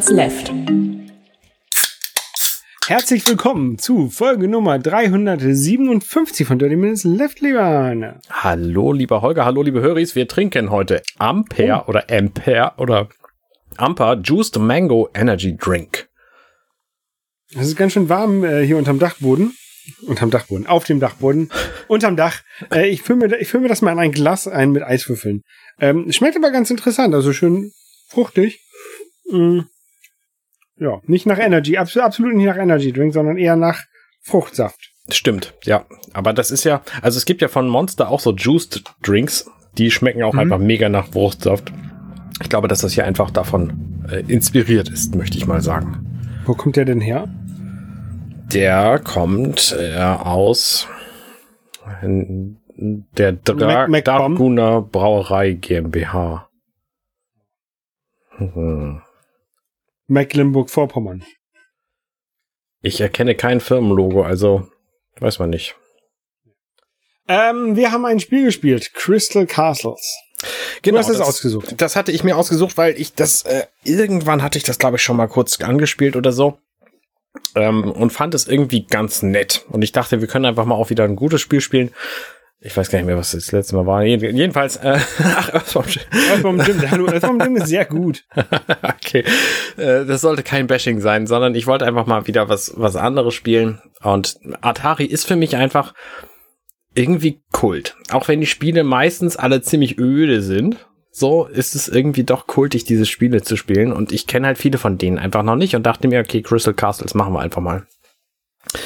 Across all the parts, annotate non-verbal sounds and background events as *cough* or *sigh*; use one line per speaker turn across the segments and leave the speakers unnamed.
Minutes Left.
Herzlich willkommen zu Folge Nummer 357 von Dirty Minutes Left, lieber Arne.
Hallo, lieber Holger, hallo, liebe Höris. Wir trinken heute Ampere oh. oder Ampere oder Amper Juiced Mango Energy Drink.
Es ist ganz schön warm äh, hier unterm Dachboden. Unterm Dachboden, auf dem Dachboden, unterm Dach. *laughs* Äh, ich fülle mir, ich füll mir das mal in ein Glas ein mit Eiswürfeln. Ähm, schmeckt aber ganz interessant, also schön fruchtig. Mm. Ja, nicht nach Energy, absolut, absolut nicht nach Energy Drink, sondern eher nach Fruchtsaft.
Stimmt, ja. Aber das ist ja, also es gibt ja von Monster auch so Juiced Drinks, die schmecken auch mhm. einfach mega nach Fruchtsaft. Ich glaube, dass das hier einfach davon äh, inspiriert ist, möchte ich mal sagen.
Wo kommt der denn her?
Der kommt äh, aus der Dra Mac Brauerei GmbH.
Hm. Mecklenburg-Vorpommern.
Ich erkenne kein Firmenlogo, also weiß man nicht.
Ähm, wir haben ein Spiel gespielt, Crystal Castles.
Genau, du hast das, ausgesucht. Das hatte ich mir ausgesucht, weil ich das äh, irgendwann hatte ich das glaube ich schon mal kurz angespielt oder so ähm, und fand es irgendwie ganz nett. Und ich dachte, wir können einfach mal auch wieder ein gutes Spiel spielen. Ich weiß gar nicht mehr, was das letzte Mal war. Jedenfalls, äh, *laughs* ach, Earthworm Jim.
Earthworm Jim, hallo, Earthworm Jim ist sehr gut. *laughs*
okay, äh, das sollte kein Bashing sein, sondern ich wollte einfach mal wieder was, was anderes spielen. Und Atari ist für mich einfach irgendwie Kult. Auch wenn die Spiele meistens alle ziemlich öde sind, so ist es irgendwie doch kultig, diese Spiele zu spielen. Und ich kenne halt viele von denen einfach noch nicht und dachte mir, okay, Crystal Castles machen wir einfach mal.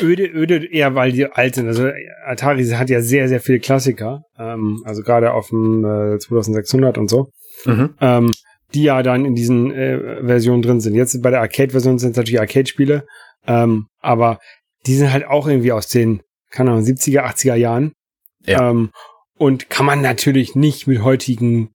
Öde, öde eher, weil die alt sind. Also Atari hat ja sehr, sehr viele Klassiker. Ähm, also gerade auf dem äh, 2600 und so. Mhm. Ähm, die ja dann in diesen äh, Versionen drin sind. Jetzt bei der Arcade-Version sind es natürlich Arcade-Spiele. Ähm, aber die sind halt auch irgendwie aus den, keine Ahnung, 70er, 80er Jahren. Ja. Ähm, und kann man natürlich nicht mit heutigen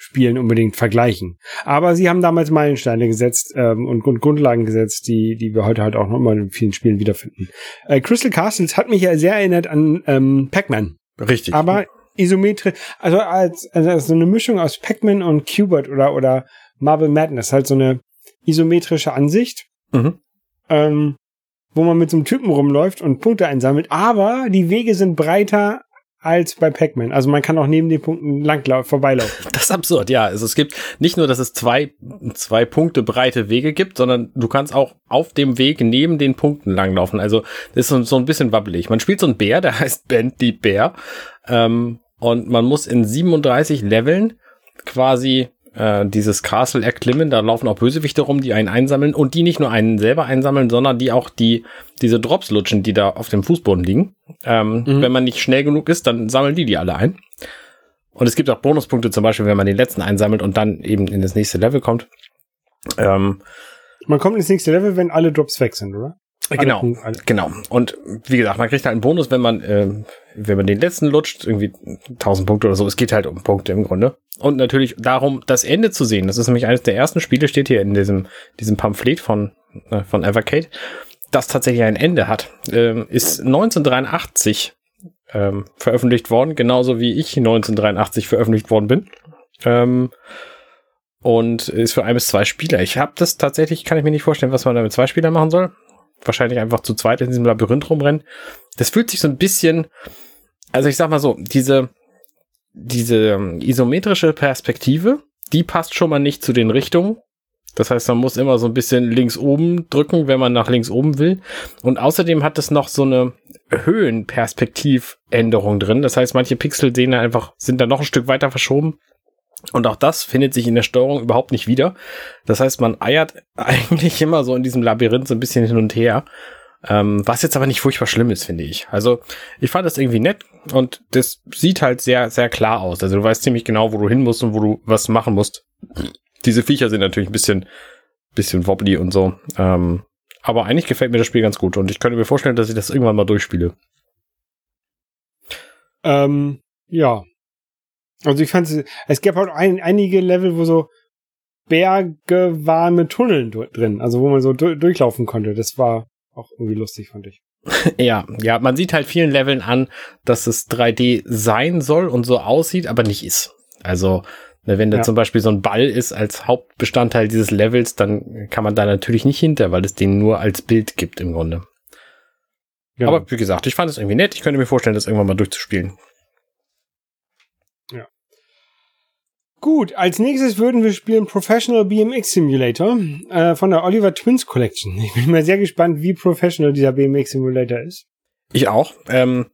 Spielen unbedingt vergleichen. Aber sie haben damals Meilensteine gesetzt ähm, und, und Grundlagen gesetzt, die, die wir heute halt auch nochmal in vielen Spielen wiederfinden. Äh, Crystal Castles hat mich ja sehr erinnert an ähm, Pac-Man.
Richtig.
Aber isometrisch, also als, also so eine Mischung aus Pac-Man und Qbert oder, oder Marble Madness, halt so eine isometrische Ansicht. Mhm. Ähm, wo man mit so einem Typen rumläuft und Punkte einsammelt, aber die Wege sind breiter als bei Pac-Man. Also man kann auch neben den Punkten langlaufen, vorbeilaufen. *laughs*
Das ist absurd, ja. Also es gibt nicht nur, dass es zwei, zwei Punkte breite Wege gibt, sondern du kannst auch auf dem Weg neben den Punkten langlaufen. Also das ist so, so ein bisschen wabbelig. Man spielt so einen Bär, der *laughs* heißt Bentley Bär. Ähm, und man muss in 37 Leveln quasi äh, dieses Castle erklimmen. Da laufen auch Bösewichte rum, die einen einsammeln und die nicht nur einen selber einsammeln, sondern die auch die diese Drops lutschen, die da auf dem Fußboden liegen. Ähm, mhm. Wenn man nicht schnell genug ist, dann sammeln die die alle ein. Und es gibt auch Bonuspunkte, zum Beispiel, wenn man den letzten einsammelt und dann eben in das nächste Level kommt.
Ähm, man kommt ins nächste Level, wenn alle Drops weg sind, oder?
Genau, genau. Und wie gesagt, man kriegt halt einen Bonus, wenn man, äh, wenn man den letzten lutscht, irgendwie 1000 Punkte oder so. Es geht halt um Punkte im Grunde. Und natürlich darum, das Ende zu sehen. Das ist nämlich eines der ersten Spiele, steht hier in diesem, diesem Pamphlet von, äh, von Evercade, das tatsächlich ein Ende hat. Ähm, ist 1983 ähm, veröffentlicht worden, genauso wie ich 1983 veröffentlicht worden bin. Ähm, und ist für ein bis zwei Spieler. Ich habe das tatsächlich, kann ich mir nicht vorstellen, was man da mit zwei Spielern machen soll wahrscheinlich einfach zu zweit in diesem Labyrinth rumrennen. Das fühlt sich so ein bisschen, also ich sag mal so, diese, diese ähm, isometrische Perspektive, die passt schon mal nicht zu den Richtungen. Das heißt, man muss immer so ein bisschen links oben drücken, wenn man nach links oben will. Und außerdem hat es noch so eine Höhenperspektivänderung drin. Das heißt, manche Pixel sehen einfach, sind da noch ein Stück weiter verschoben. Und auch das findet sich in der Steuerung überhaupt nicht wieder. Das heißt, man eiert *laughs* eigentlich immer so in diesem Labyrinth so ein bisschen hin und her. Ähm, was jetzt aber nicht furchtbar schlimm ist, finde ich. Also, ich fand das irgendwie nett und das sieht halt sehr, sehr klar aus. Also, du weißt ziemlich genau, wo du hin musst und wo du was machen musst. Diese Viecher sind natürlich ein bisschen, bisschen wobbly und so. Ähm, aber eigentlich gefällt mir das Spiel ganz gut und ich könnte mir vorstellen, dass ich das irgendwann mal durchspiele.
Ähm, ja, also ich fand es, gab halt ein, einige Level, wo so Berge waren mit Tunneln drin, also wo man so durchlaufen konnte. Das war auch irgendwie lustig, fand ich. *laughs*
Ja, ja, man sieht halt vielen Leveln an, dass es 3D sein soll und so aussieht, aber nicht ist. Also Ne, wenn da ja. zum Beispiel so ein Ball ist als Hauptbestandteil dieses Levels, dann kann man da natürlich nicht hinter, weil es den nur als Bild gibt im Grunde. Ja. Aber wie gesagt, ich fand es irgendwie nett. Ich könnte mir vorstellen, das irgendwann mal durchzuspielen.
Gut, als nächstes würden wir spielen Professional BMX Simulator äh, von der Oliver Twins Collection. Ich bin mal sehr gespannt, wie professional dieser BMX Simulator ist.
Ich auch. Ähm,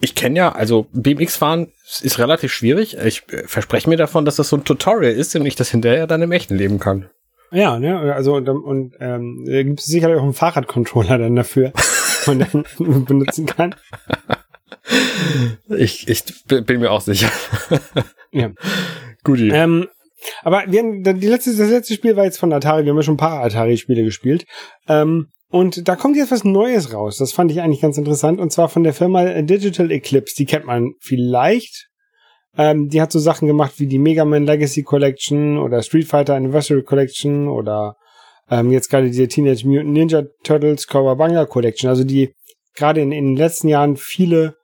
ich kenne ja, also BMX fahren ist relativ schwierig. Ich äh, verspreche mir davon, dass das so ein Tutorial ist und ich das hinterher dann im echten Leben kann.
Ja, ne, also und, und ähm, da gibt es sicherlich auch einen Fahrradcontroller dann dafür, *laughs* man dann *laughs* benutzen kann.
Ich, ich bin mir auch sicher.
ja. Guti. Ähm, aber wir haben, die letzte, das letzte Spiel war jetzt von Atari. Wir haben ja schon ein paar Atari-Spiele gespielt. Ähm, und da kommt jetzt was Neues raus. Das fand ich eigentlich ganz interessant. Und zwar von der Firma Digital Eclipse. Die kennt man vielleicht. Ähm, die hat so Sachen gemacht wie die Mega Man Legacy Collection oder Street Fighter Anniversary Collection oder ähm, jetzt gerade diese Teenage Mutant Ninja Turtles Kawabanga Collection. Also die gerade in, in den letzten Jahren viele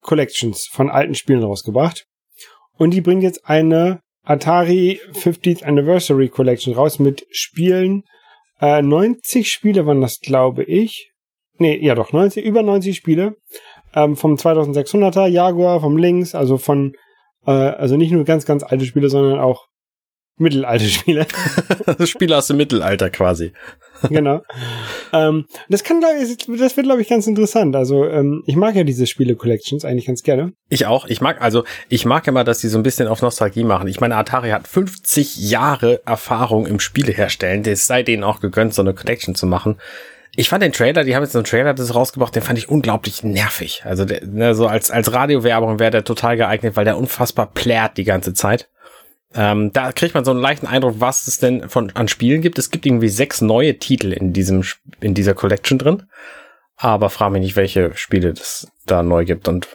Collections von alten Spielen rausgebracht. Und die bringt jetzt eine Atari 50th Anniversary Collection raus mit Spielen, äh, 90 Spiele waren das, glaube ich. Nee, ja doch, 90, über 90 Spiele. Ähm, vom 2600er Jaguar, vom Lynx, also von, äh, also nicht nur ganz, ganz alte Spiele, sondern auch mittelalte Spiele. *laughs*
Spiele aus dem Mittelalter quasi.
genau. Ähm, das kann, das wird, glaube ich, ganz interessant. Also ähm, ich mag ja diese Spiele-Collections eigentlich ganz gerne.
Ich auch. Ich mag, also ich mag immer, dass die so ein bisschen auf Nostalgie machen. Ich meine, Atari hat 50 Jahre Erfahrung im Spiele herstellen. Es sei denen auch gegönnt, so eine Collection zu machen. Ich fand den Trailer, die haben jetzt einen Trailer das rausgebracht, den fand ich unglaublich nervig. Also der, ne, so als, als Radiowerbung wäre der total geeignet, weil der unfassbar plärt die ganze Zeit. Ähm, da kriegt man so einen leichten Eindruck, was es denn von an Spielen gibt. Es gibt irgendwie sechs neue Titel in diesem in dieser Collection drin, aber frage mich nicht, welche Spiele es da neu gibt und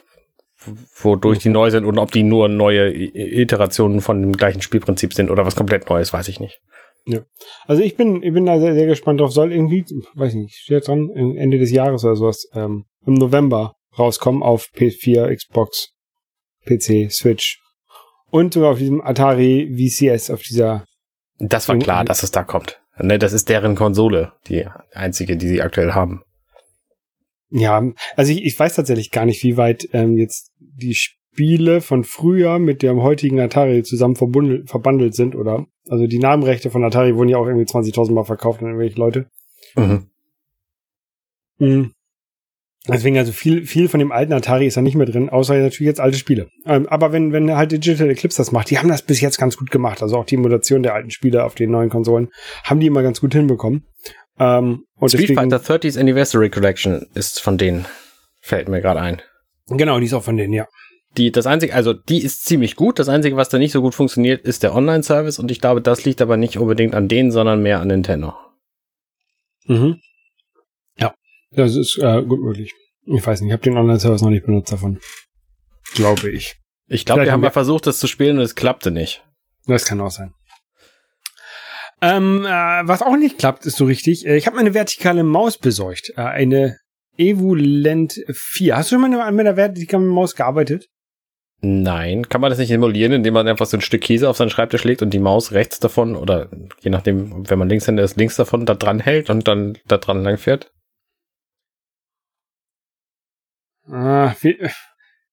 wodurch die neu sind und ob die nur neue Iterationen von dem gleichen Spielprinzip sind oder was komplett Neues, weiß ich nicht.
Ja. Also ich bin, ich bin da sehr, sehr gespannt drauf. Soll irgendwie, weiß ich nicht, steht dran, Ende des Jahres oder sowas, ähm, im November rauskommen auf PS4, Xbox, PC, Switch und sogar auf diesem Atari VCS, auf dieser.
Das war klar, dass es da kommt. Ne, das ist deren Konsole, die einzige, die sie aktuell haben.
Ja, also ich, ich weiß tatsächlich gar nicht, wie weit ähm, jetzt die Spiele von früher mit dem heutigen Atari zusammen verbandelt sind oder also die Namenrechte von Atari wurden ja auch irgendwie 20.000 Mal verkauft an irgendwelche Leute. Mhm. Mhm. Deswegen also viel, viel von dem alten Atari ist da nicht mehr drin, außer natürlich jetzt alte Spiele. Ähm, aber wenn, wenn halt Digital Eclipse das macht, die haben das bis jetzt ganz gut gemacht. Also auch die Emulation der alten Spiele auf den neuen Konsolen haben die immer ganz gut hinbekommen.
Ähm, und Street deswegen, Fighter 30th Anniversary Collection ist von denen, fällt mir gerade ein.
Genau, die ist auch von denen, ja.
Die, das einzige, also die ist ziemlich gut. Das einzige, was da nicht so gut funktioniert, ist der Online-Service und ich glaube, das liegt aber nicht unbedingt an denen, sondern mehr an Nintendo.
Mhm. Das ist äh, gut möglich. Ich weiß nicht, ich habe den Online-Service noch nicht benutzt davon. Glaube ich.
Ich glaube, wir haben ja versucht, das zu spielen und es klappte nicht.
Das kann auch sein. Ähm, äh, was auch nicht klappt, ist so richtig. Äh, ich habe eine vertikale Maus besorgt. Äh, eine Evulent 4. Hast du schon mal mit einer vertikalen Maus gearbeitet?
Nein. Kann man das nicht emulieren, indem man einfach so ein Stück Käse auf seinen Schreibtisch legt und die Maus rechts davon oder je nachdem, wenn man Linkshänder ist, links davon da dran hält und dann da dran lang fährt?
Ah, wie,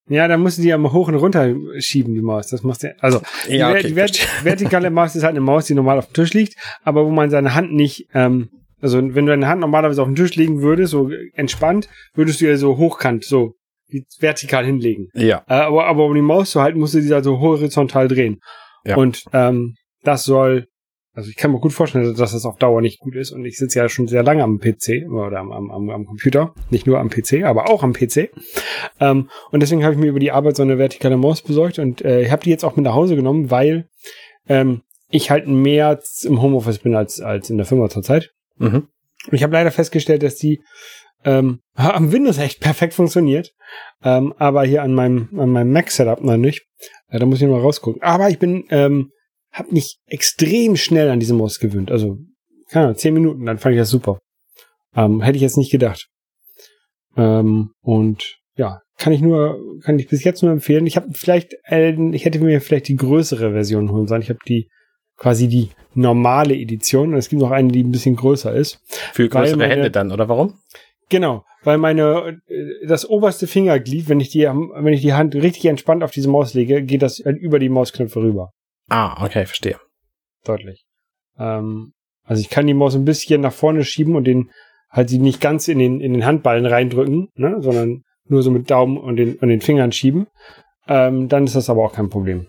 ja, da musst du die ja mal hoch und runter schieben, die Maus. Das machst du, also, ja, okay, die vert vertikale Maus ist halt eine Maus, die normal auf dem Tisch liegt, aber wo man seine Hand nicht, ähm, also wenn du deine Hand normalerweise auf dem Tisch legen würdest, so entspannt, würdest du ja so hochkant, so vertikal hinlegen.
Ja.
Äh, aber, aber um die Maus zu halten, musst du die halt so horizontal drehen. Ja. Und ähm, das soll also ich kann mir gut vorstellen, dass das auf Dauer nicht gut ist. Und ich sitze ja schon sehr lange am PC oder am, am, am Computer. Nicht nur am PC, aber auch am PC. Ähm, und deswegen habe ich mir über die Arbeit so eine vertikale Maus besorgt. Und äh, ich habe die jetzt auch mit nach Hause genommen, weil ähm, ich halt mehr im Homeoffice bin als, als in der Firma zurzeit. Mhm. Ich habe leider festgestellt, dass die ähm, am Windows echt perfekt funktioniert. Ähm, aber hier an meinem, an meinem Mac-Setup noch nicht. Äh, da muss ich mal rausgucken. Aber ich bin ähm, habe mich extrem schnell an diese Maus gewöhnt. Also, keine Ahnung, zehn Minuten, dann fand ich das super. Ähm, hätte ich jetzt nicht gedacht. Ähm, und ja, kann ich nur, kann ich bis jetzt nur empfehlen. Ich habe vielleicht, äh, ich hätte mir vielleicht die größere Version holen sollen. Ich habe die quasi die normale Edition und es gibt noch eine, die ein bisschen größer ist.
Für größere meine, Hände dann, oder warum?
Genau, weil meine äh, das oberste Fingerglied, wenn ich die wenn ich die Hand richtig entspannt auf diese Maus lege, geht das halt über die Mausknöpfe rüber.
Ah, okay, verstehe.
Deutlich. Ähm, also ich kann die Maus ein bisschen nach vorne schieben und den halt sie nicht ganz in den in den Handballen reindrücken, ne, sondern nur so mit Daumen und den und den Fingern schieben. Ähm, dann ist das aber auch kein Problem.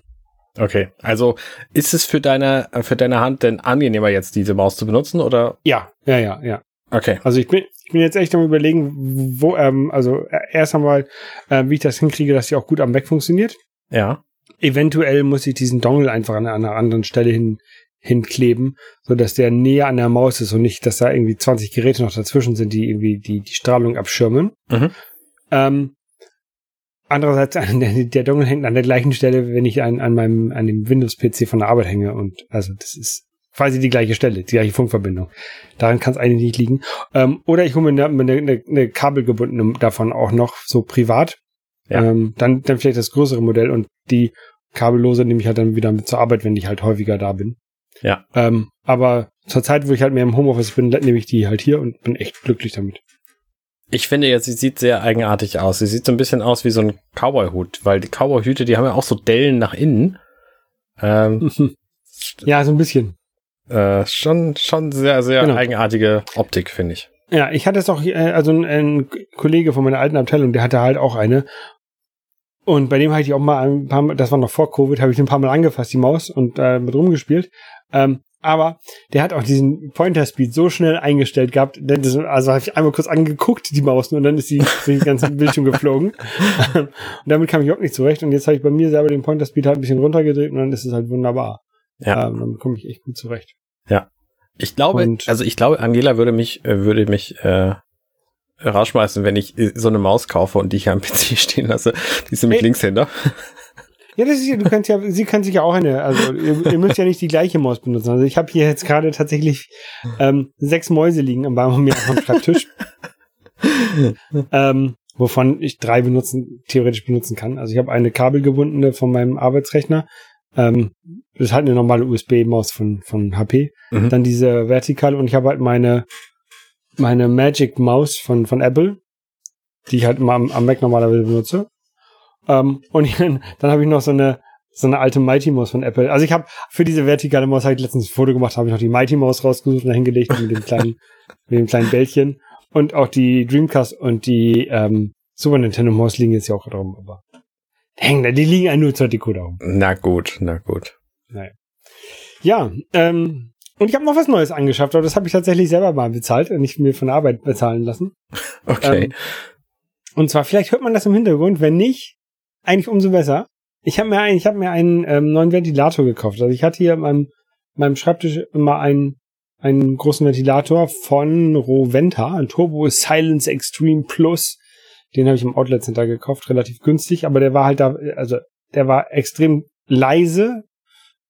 Okay, also ist es für deine für deine Hand denn angenehmer jetzt diese Maus zu benutzen oder?
Ja, ja, ja, ja.
Okay.
Also ich bin ich bin jetzt echt am überlegen, wo ähm, also erst einmal äh, wie ich das hinkriege, dass sie auch gut am Weg funktioniert.
Ja.
Eventuell muss ich diesen Dongle einfach an einer anderen Stelle hin hinkleben, so dass der näher an der Maus ist und nicht, dass da irgendwie 20 Geräte noch dazwischen sind, die irgendwie die die Strahlung abschirmen. Mhm. Ähm, andererseits, der, *laughs* der Dongle hängt an der gleichen Stelle, wenn ich an, an meinem, an dem Windows-PC von der Arbeit hänge. Und also das ist quasi die gleiche Stelle, die gleiche Funkverbindung. Daran kann es eigentlich nicht liegen. Ähm, oder ich hole mir eine, eine, eine, eine kabelgebundene davon auch noch so privat. Ja. Ähm, dann, dann vielleicht das größere Modell und die kabellose nehme ich halt dann wieder mit zur Arbeit, wenn ich halt häufiger da bin.
Ja.
Ähm, aber zur Zeit, wo ich halt mehr im Homeoffice bin, nehme ich die halt hier und bin echt glücklich damit.
Ich finde jetzt, sie sieht sehr eigenartig aus. Sie sieht so ein bisschen aus wie so ein Cowboy-Hut, weil die Cowboy-Hüte, die haben ja auch so Dellen nach innen.
Ähm, *laughs* ja, so ein bisschen.
Äh, schon, schon sehr, sehr genau. eigenartige Optik, finde ich.
Ja, ich hatte es auch, äh, also ein, ein, Kollege von meiner alten Abteilung, der hatte halt auch eine. Und bei dem hatte ich auch mal ein paar Mal, das war noch vor Covid, habe ich ein paar Mal angefasst, die Maus, und äh, mit rumgespielt. Ähm, aber der hat auch diesen Pointer-Speed so schnell eingestellt gehabt, das, also habe ich einmal kurz angeguckt, die Maus, und dann ist die den ganzen *laughs* Bildschirm geflogen. und damit kam ich auch nicht zurecht. Und jetzt habe ich bei mir selber den Pointer-Speed halt ein bisschen runtergedreht und dann ist es halt wunderbar. Ja. Ähm, damit komme ich echt gut zurecht.
Ja. Ich glaube, und, also ich glaube, Angela würde mich, äh, würde mich äh, rausschmeißen, wenn ich äh, so eine Maus kaufe und die hier am *laughs* PC stehen lasse. Die ist nämlich hey. Linkshänder.
Ja, das ist ja, du kannst ja, sie kann sich ja auch eine, also ihr, ihr müsst ja nicht die gleiche Maus benutzen. Also ich habe hier jetzt gerade tatsächlich ähm, sechs Mäuse liegen am Baum mir am Schreibtisch. *laughs* ähm, wovon ich drei benutzen, theoretisch benutzen kann. Also ich habe eine kabelgebundene von meinem Arbeitsrechner. Ähm, das ist halt eine normale USB-Maus von, von HP. Mhm. Dann diese vertikale und ich habe halt meine, meine Magic Maus von, von Apple, die ich halt immer am, am Mac normalerweise benutze. Ähm, und *laughs* dann, dann habe ich noch so eine so eine alte Mighty Maus von Apple. Also ich habe für diese vertikale Maus ich letztens ein Foto gemacht, habe ich noch die Mighty Maus rausgesucht und dahingelegt mit dem kleinen *laughs* mit dem kleinen Bällchen und auch die Dreamcast und die ähm, Super Nintendo Maus liegen jetzt ja auch drum, aber hängen die liegen ja nur zur Deko da
Na gut, na gut.
Naja. Ja, ähm, und ich habe noch was Neues angeschafft, aber das habe ich tatsächlich selber mal bezahlt und nicht mir von der Arbeit bezahlen lassen. *laughs*
Okay. Ähm,
und zwar, vielleicht hört man das im Hintergrund, wenn nicht, eigentlich umso besser. Ich habe mir, ich hab mir einen ähm, neuen Ventilator gekauft. Also ich hatte hier an meinem, meinem Schreibtisch immer einen, einen großen Ventilator von Roventa, ein Turbo Silence Extreme Plus. Den habe ich im Outlet Center gekauft, relativ günstig, aber der war halt da, also der war extrem leise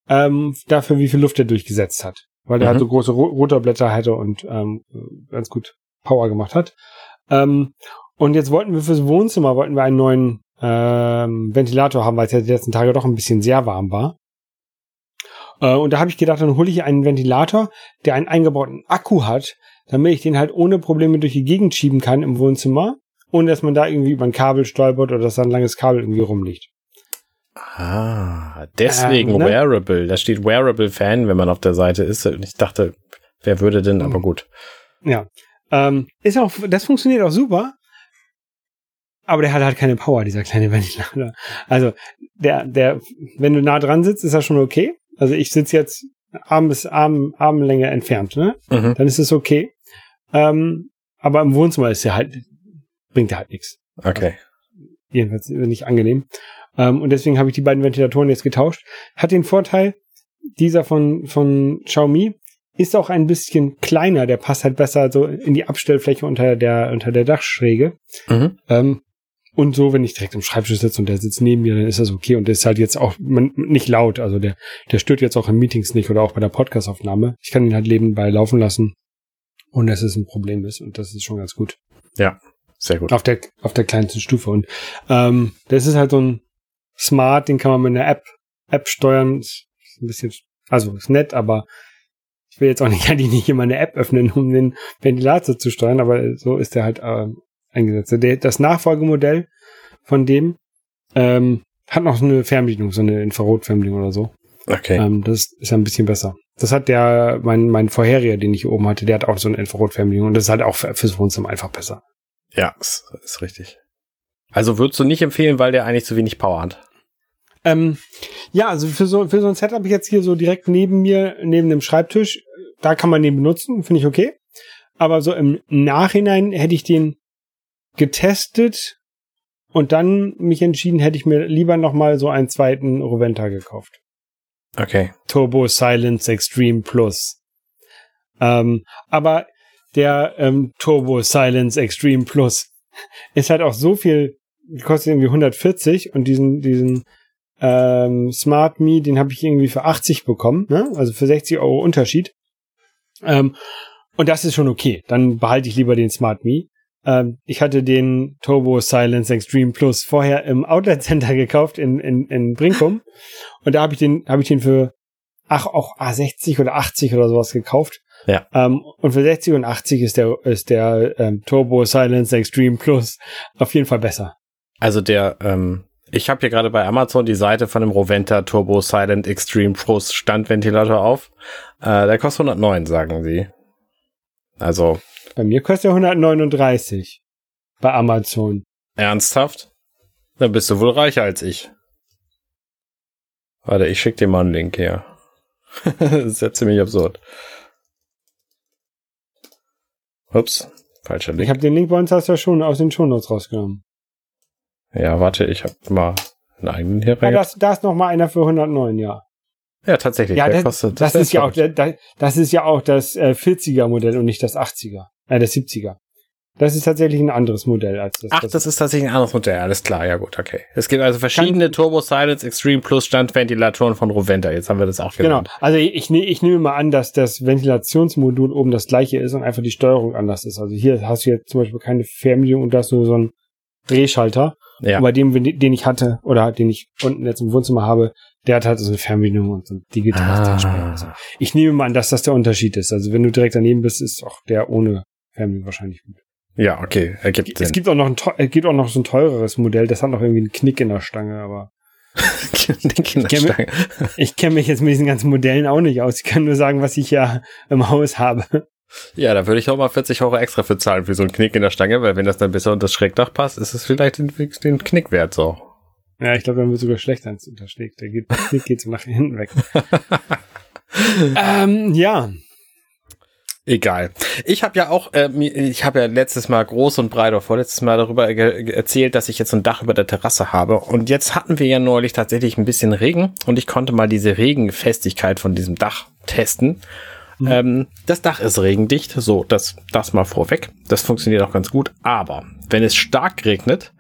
ähm, dafür, wie viel Luft er durchgesetzt hat. Weil der mhm. halt so große Rotorblätter hatte und ähm, ganz gut Power gemacht hat. Ähm, und jetzt wollten wir fürs Wohnzimmer wollten wir einen neuen ähm, Ventilator haben, weil es ja die letzten Tage doch ein bisschen sehr warm war. Äh, und da habe ich gedacht, dann hole ich einen Ventilator, der einen eingebauten Akku hat, damit ich den halt ohne Probleme durch die Gegend schieben kann im Wohnzimmer, ohne dass man da irgendwie über ein Kabel stolpert oder dass da ein langes Kabel irgendwie rumliegt.
Ah, deswegen ähm, ne? Wearable. Da steht Wearable Fan, wenn man auf der Seite ist. Ich dachte, wer würde denn, aber gut.
Ja. Ähm, ist auch, das funktioniert auch super aber der hat halt keine Power, dieser kleine Ventilator. Also der, der, wenn du nah dran sitzt, ist er schon okay. Also ich sitze jetzt Arm bis Arm, Armlänge entfernt, ne? Mhm. Dann ist es okay. Ähm, aber im Wohnzimmer ist er halt, bringt er halt nichts.
Okay.
Also, jedenfalls nicht angenehm. Ähm, und deswegen habe ich die beiden Ventilatoren jetzt getauscht. Hat den Vorteil, dieser von, von Xiaomi ist auch ein bisschen kleiner, der passt halt besser so in die Abstellfläche unter der, unter der Dachschräge. Mhm. Ähm, und so, wenn ich direkt im Schreibtisch sitze und der sitzt neben mir, dann ist das okay. Und der ist halt jetzt auch nicht laut. Also der, der stört jetzt auch in Meetings nicht oder auch bei der Podcastaufnahme. Ich kann ihn halt nebenbei laufen lassen, ohne dass es ein Problem ist. Und das ist schon ganz gut.
Ja, Sehr gut.
Auf der, auf der kleinsten Stufe. Und ähm, das ist halt so ein Smart, den kann man mit einer App, App steuern. Ist ein bisschen, also ist nett, aber ich will jetzt auch nicht *laughs* eigentlich nicht immer eine App öffnen, um den Ventilator zu steuern, aber so ist der halt äh, eingesetzt. Der, das Nachfolgemodell von dem ähm, hat noch so eine Fernbedienung, so eine Infrarotfernbedienung oder so.
Okay.
Ähm, das ist ja ein bisschen besser. Das hat der, mein, mein vorheriger, den ich hier oben hatte, der hat auch so eine Infrarotfernbedienung und das ist halt auch fürs Wohnzimmer einfach besser.
Ja, ist, ist richtig. Also würdest du nicht empfehlen, weil der eigentlich zu wenig Power hat?
Ähm, ja, also für so, für so ein Setup jetzt hier so direkt neben mir, neben dem Schreibtisch, da kann man den benutzen, finde ich okay. Aber so im Nachhinein hätte ich den getestet und dann mich entschieden, hätte ich mir lieber nochmal so einen zweiten Roventa gekauft.
Okay.
Turbo Silence Extreme Plus. Ähm, aber der ähm, Turbo Silence Extreme Plus *laughs* ist halt auch so viel, kostet irgendwie 140 und diesen, diesen ähm, Smart Me, den habe ich irgendwie für 80 bekommen, ne? also für 60 Euro Unterschied. Ähm, und das ist schon okay. Dann behalte ich lieber den Smart Me. Ähm, ich hatte den Turbo Silence Extreme Plus vorher im Outlet Center *laughs* gekauft in, in, in Brinkum. Und da habe ich den, habe ich den für ach, auch A60 oder 80 oder sowas gekauft.
Ja.
Ähm, und für 60 und 80 ist der, ist der ähm, Turbo Silence Extreme Plus auf jeden Fall besser.
Also der, ähm, ich habe hier gerade bei Amazon die Seite von dem Roventa Turbo Silent Extreme Plus Standventilator auf. Äh, der kostet 109, sagen sie. Also.
Bei mir kostet er 139 bei Amazon.
Ernsthaft? Dann bist du wohl reicher als ich. Warte, ich schick dir mal einen Link her. das *laughs* ist ja ziemlich absurd. Ups, falscher Link.
Ich habe den Link bei uns hast du ja schon aus den Shownotes rausgenommen.
Ja, warte, ich habe mal einen eigenen hier
rein. Ja, das, da ist noch mal einer für 109, ja.
Ja, tatsächlich.
Ja, das, kostet, das, das ist ja auch, das, das ist ja auch das äh, 40er Modell und nicht das 80er, äh, das 70er. Das ist tatsächlich ein anderes Modell als das.
Ach, das, das ist tatsächlich ein anderes Modell. Alles klar, ja gut, okay. Es gibt also verschiedene Kann, Turbo Silence Extreme Plus Standventilatoren von Roventa. Jetzt haben wir das auch
gelernt. Genau. Also ich, ich, ich nehme mal an, dass das Ventilationsmodul oben das gleiche ist und einfach die Steuerung anders ist. Also hier hast du jetzt zum Beispiel keine Fernbedienung und da hast nur so einen Drehschalter. Ja. Bei dem, den ich hatte oder den ich unten jetzt im Wohnzimmer habe, der hat halt so eine Fernbedienung und so ein digitales ah. Also ich nehme mal an, dass das der Unterschied ist. Also wenn du direkt daneben bist, ist auch der ohne Fernbedienung wahrscheinlich gut.
Ja, okay, ergibt
Sinn. Es gibt auch noch ein, es gibt auch noch so ein teureres Modell, das hat noch irgendwie einen Knick in der Stange, aber *laughs* Knick in der ich kenne mich, kenn mich jetzt mit diesen ganzen Modellen auch nicht aus. Ich kann nur sagen, was ich ja im Haus habe.
Ja, da würde ich auch mal 40 Euro extra für zahlen für so einen Knick in der Stange, weil wenn das dann besser unter das Schrägdach passt, ist es vielleicht den, den Knick wert so.
Ja, ich glaube, dann wird sogar schlechter als unterschlägt. Der, geht, der *laughs* Knick geht so nach hinten weg. *laughs* ähm, ja,
Egal. Ich habe ja auch, äh, ich habe ja letztes Mal groß und breit oder vorletztes Mal darüber erzählt, dass ich jetzt ein Dach über der Terrasse habe. Und jetzt hatten wir ja neulich tatsächlich ein bisschen Regen und ich konnte mal diese Regenfestigkeit von diesem Dach testen. Mhm. Ähm, das Dach ist regendicht, so das, das mal vorweg. Das funktioniert auch ganz gut. Aber wenn es stark regnet,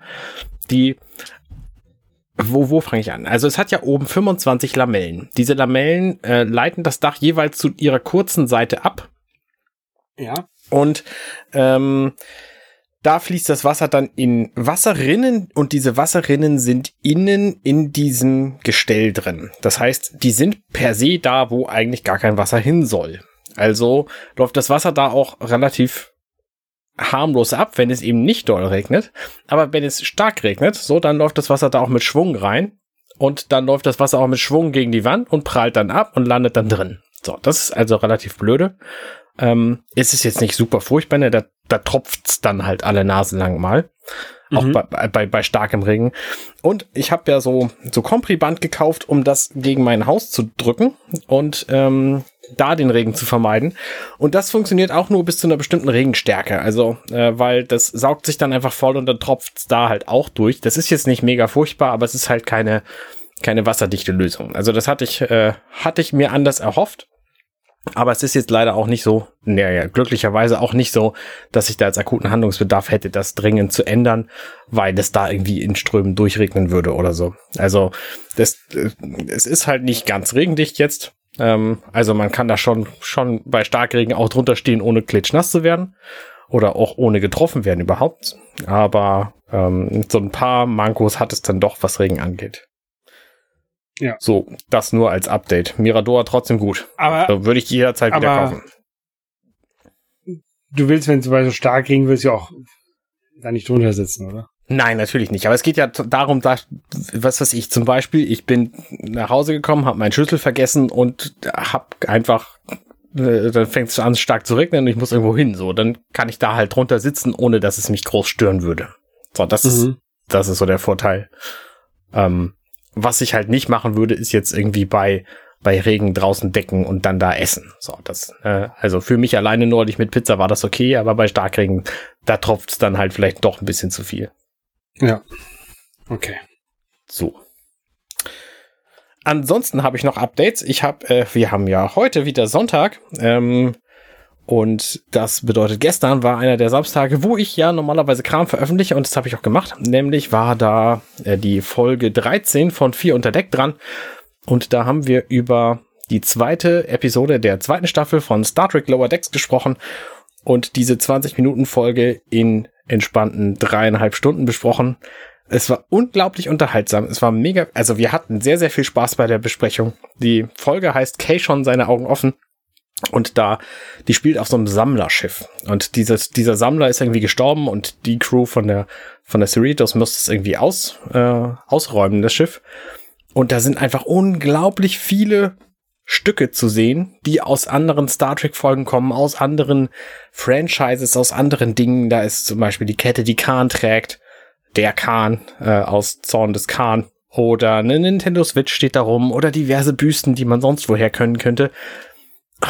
die wo, wo fange ich an? Also es hat ja oben 25 Lamellen. Diese Lamellen äh, leiten das Dach jeweils zu ihrer kurzen Seite ab
ja.
Und ähm, da fließt das Wasser dann in Wasserrinnen und diese Wasserrinnen sind innen in diesem Gestell drin. Das heißt, die sind per se da, wo eigentlich gar kein Wasser hin soll. Also läuft das Wasser da auch relativ harmlos ab, wenn es eben nicht doll regnet. Aber wenn es stark regnet, so, dann läuft das Wasser da auch mit Schwung rein. Und dann läuft das Wasser auch mit Schwung gegen die Wand und prallt dann ab und landet dann drin. So, das ist also relativ blöde. Ähm, ist es jetzt nicht super furchtbar, ne? da, da tropft's dann halt alle Nasen lang mal. Auch mhm. bei, bei, bei starkem Regen. Und ich habe ja so, so Compriband gekauft, um das gegen mein Haus zu drücken und ähm, da den Regen zu vermeiden. Und das funktioniert auch nur bis zu einer bestimmten Regenstärke. Also, äh, weil das saugt sich dann einfach voll und dann tropft's da halt auch durch. Das ist jetzt nicht mega furchtbar, aber es ist halt keine, keine wasserdichte Lösung. Also das hatte ich, äh, hatte ich mir anders erhofft. Aber es ist jetzt leider auch nicht so, naja, glücklicherweise auch nicht so, dass ich da jetzt akuten Handlungsbedarf hätte, das dringend zu ändern, weil es da irgendwie in Strömen durchregnen würde oder so. Also das, äh, es ist halt nicht ganz regendicht jetzt. Ähm, also man kann da schon, schon bei Starkregen auch drunter stehen, ohne klitschnass zu werden. oder auch ohne getroffen werden überhaupt. Aber ähm, so ein paar Mankos hat es dann doch, was Regen angeht. Ja. So, das nur als Update. Mirador trotzdem gut.
Aber
so, würde ich jederzeit wieder kaufen.
Du willst, wenn es so stark Regen willst, ja auch da nicht drunter sitzen, oder?
Nein, natürlich nicht. Aber es geht ja darum, da, was weiß ich, zum Beispiel, ich bin nach Hause gekommen, habe meinen Schlüssel vergessen und habe einfach, äh, dann fängt es an stark zu regnen und ich muss irgendwo hin. So, dann kann ich da halt drunter sitzen, ohne dass es mich groß stören würde. So, das mhm. ist, das ist so der Vorteil. Ähm, was ich halt nicht machen würde, ist jetzt irgendwie bei bei Regen draußen decken und dann da essen. So, das, äh, also für mich alleine neulich mit Pizza war das okay, aber bei Starkregen, da tropft's dann halt vielleicht doch ein bisschen zu viel.
Ja. Okay.
So. Ansonsten habe ich noch Updates. Ich habe, äh, wir haben ja heute wieder Sonntag. Ähm, und das bedeutet, gestern war einer der Samstage, wo ich ja normalerweise Kram veröffentliche und das habe ich auch gemacht. Nämlich war da äh, die Folge 13 von 4 unter Deck dran. Und da haben wir über die zweite Episode der zweiten Staffel von Star Trek Lower Decks gesprochen und diese 20 Minuten Folge in entspannten dreieinhalb Stunden besprochen. Es war unglaublich unterhaltsam. Es war mega, also wir hatten sehr, sehr viel Spaß bei der Besprechung. Die Folge heißt Kay schon seine Augen offen. Und da, die spielt auf so einem Sammlerschiff. Und dieses, dieser Sammler ist irgendwie gestorben und die Crew von der, von der Cerritos musste es irgendwie aus, äh, ausräumen, das Schiff. Und da sind einfach unglaublich viele Stücke zu sehen, die aus anderen Star Trek Folgen kommen, aus anderen Franchises, aus anderen Dingen. Da ist zum Beispiel die Kette, die Khan trägt, der Khan äh, aus Zorn des Khan oder eine Nintendo Switch steht da rum oder diverse Büsten, die man sonst woher können könnte.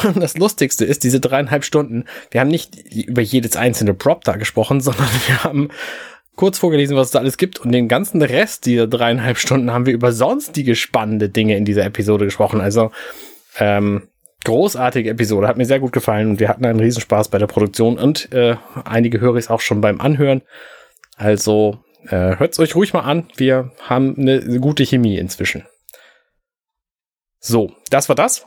Und *laughs* das Lustigste ist, diese dreieinhalb Stunden, wir haben nicht über jedes einzelne Prop da gesprochen, sondern wir haben kurz vorgelesen, was es da alles gibt. Und den ganzen Rest dieser dreieinhalb Stunden haben wir über sonstige spannende Dinge in dieser Episode gesprochen. Also ähm, großartige Episode, hat mir sehr gut gefallen und wir hatten einen Riesenspaß bei der Produktion und äh, einige höre ich auch schon beim Anhören. Also äh, hört es euch ruhig mal an. Wir haben eine gute Chemie inzwischen. So, das war das.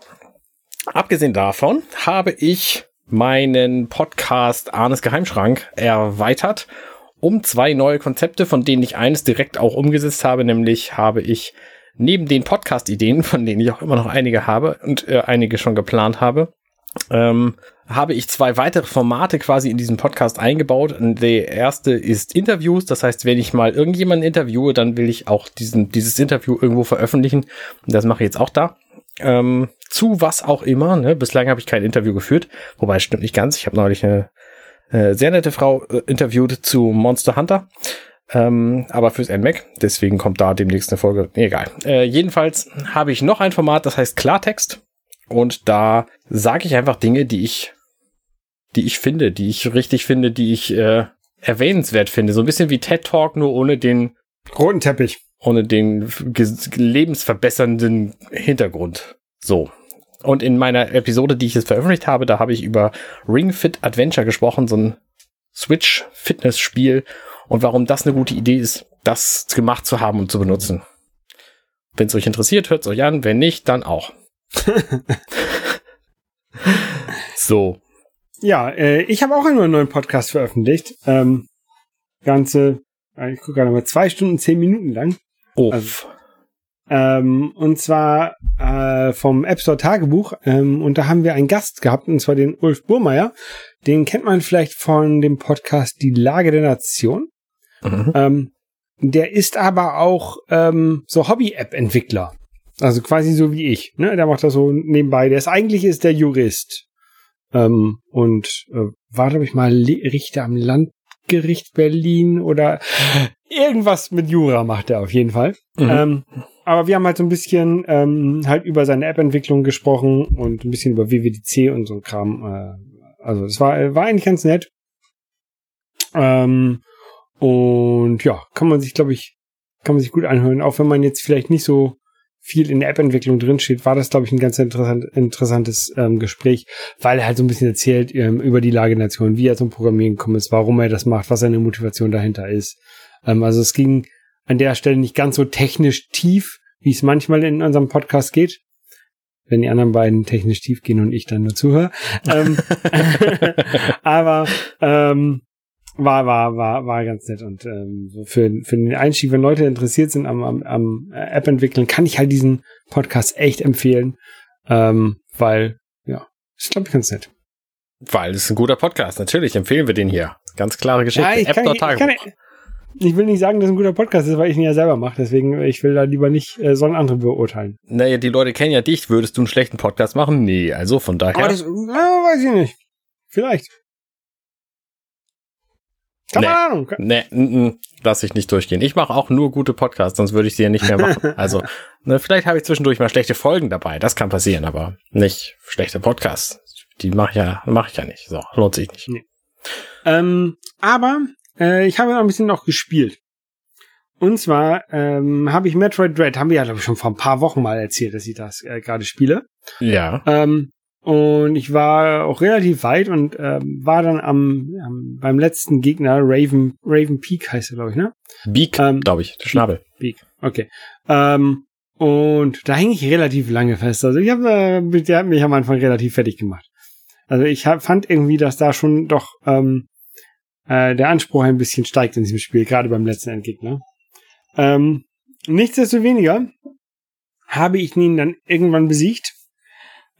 Abgesehen davon habe ich meinen Podcast Arnes Geheimschrank erweitert um zwei neue Konzepte, von denen ich eines direkt auch umgesetzt habe, nämlich habe ich neben den Podcast-Ideen, von denen ich auch immer noch einige habe und äh, einige schon geplant habe, ähm, habe ich zwei weitere Formate quasi in diesen Podcast eingebaut. Der erste ist Interviews. Das heißt, wenn ich mal irgendjemanden interviewe, dann will ich auch diesen, dieses Interview irgendwo veröffentlichen. Und das mache ich jetzt auch da. Ähm, zu was auch immer. Ne? Bislang habe ich kein Interview geführt. Wobei, stimmt nicht ganz. Ich habe neulich eine äh, sehr nette Frau äh, interviewt zu Monster Hunter. Ähm, aber fürs NMAC. Deswegen kommt da demnächst eine Folge. Egal. Äh, jedenfalls habe ich noch ein Format, das heißt Klartext. Und da sage ich einfach Dinge, die ich, die ich finde, die ich richtig finde, die ich äh, erwähnenswert finde. So ein bisschen wie TED Talk, nur ohne den
roten Teppich.
Ohne den lebensverbessernden Hintergrund. So. Und in meiner Episode, die ich jetzt veröffentlicht habe, da habe ich über Ring Fit Adventure gesprochen, so ein Switch-Fitness-Spiel und warum das eine gute Idee ist, das gemacht zu haben und zu benutzen. Wenn es euch interessiert, hört es euch an. Wenn nicht, dann auch. *laughs* so.
Ja, äh, ich habe auch einen neuen Podcast veröffentlicht. Ähm, ganze, äh, ich gucke gerade mal, zwei Stunden, zehn Minuten lang.
Oh. Also,
ähm, und zwar äh, vom App Store Tagebuch. Ähm, und da haben wir einen Gast gehabt, und zwar den Ulf Burmeier. Den kennt man vielleicht von dem Podcast Die Lage der Nation. Mhm. Ähm, der ist aber auch ähm, so Hobby-App-Entwickler. Also quasi so wie ich. Ne? Der macht das so nebenbei. Der ist eigentlich ist der Jurist. Ähm, und äh, war, glaube ich, mal Richter am Landgericht Berlin oder irgendwas mit Jura macht er auf jeden Fall. Mhm. Ähm, aber wir haben halt so ein bisschen ähm, halt über seine App-Entwicklung gesprochen und ein bisschen über WWDC und so ein Kram. Äh, also es war, war eigentlich ganz nett. Ähm, und ja, kann man sich, glaube ich, kann man sich gut anhören. Auch wenn man jetzt vielleicht nicht so viel in der App-Entwicklung drinsteht, war das, glaube ich, ein ganz interessant, interessantes ähm, Gespräch, weil er halt so ein bisschen erzählt ähm, über die Lage Nation, wie er zum Programmieren gekommen ist, warum er das macht, was seine Motivation dahinter ist. Ähm, also es ging an der Stelle nicht ganz so technisch tief, wie es manchmal in unserem Podcast geht. wenn die anderen beiden technisch tief gehen und ich dann nur zuhöre. ähm, *laughs* *laughs* aber ähm, war, war, war, war ganz nett. Und ähm, so für, für den Einstieg, wenn Leute interessiert sind am, am, am App entwickeln, kann ich halt diesen Podcast echt empfehlen. Ähm, weil, ja, ist, glaube ich, ganz nett.
Weil es ist ein guter Podcast, natürlich empfehlen wir den hier. Ganz klare Geschichte.
Ja, ich, App kann, ich, kann, ich will nicht sagen, dass es ein guter Podcast ist, weil ich ihn ja selber mache. Deswegen, ich will da lieber nicht, äh, sollen andere beurteilen.
Naja, die Leute kennen ja dich. Würdest du einen schlechten Podcast machen? Nee, also von daher. Aber das,
na, weiß ich nicht. Vielleicht.
Keine nee, Ahnung. Nee, n -n, lass ich nicht durchgehen. Ich mache auch nur gute Podcasts, sonst würde ich sie ja nicht mehr machen. *laughs* Also, ne, vielleicht habe ich zwischendurch mal schlechte Folgen dabei. Das kann passieren, aber nicht schlechte Podcasts. Die mache ich ja, mache ich ja nicht. So, lohnt sich nicht. Nee.
Ähm, aber äh, ich habe noch ein bisschen noch gespielt. Und zwar ähm, habe ich Metroid Dread, haben wir ja glaube ich schon vor ein paar Wochen mal erzählt, dass ich das äh, gerade spiele.
Ja.
Ähm, und ich war auch relativ weit und ähm, war dann am, am beim letzten Gegner, Raven, Raven Peak heißt er, glaube ich, ne?
Beak, ähm, glaube ich, der Schnabel.
Beak, okay. Ähm, und da hänge ich relativ lange fest. Also ich habe, äh, der hat mich am Anfang relativ fertig gemacht. Also ich hab, fand irgendwie, dass da schon doch ähm, äh, der Anspruch ein bisschen steigt in diesem Spiel, gerade beim letzten Endgegner. Ähm, nichtsdestoweniger habe ich ihn dann irgendwann besiegt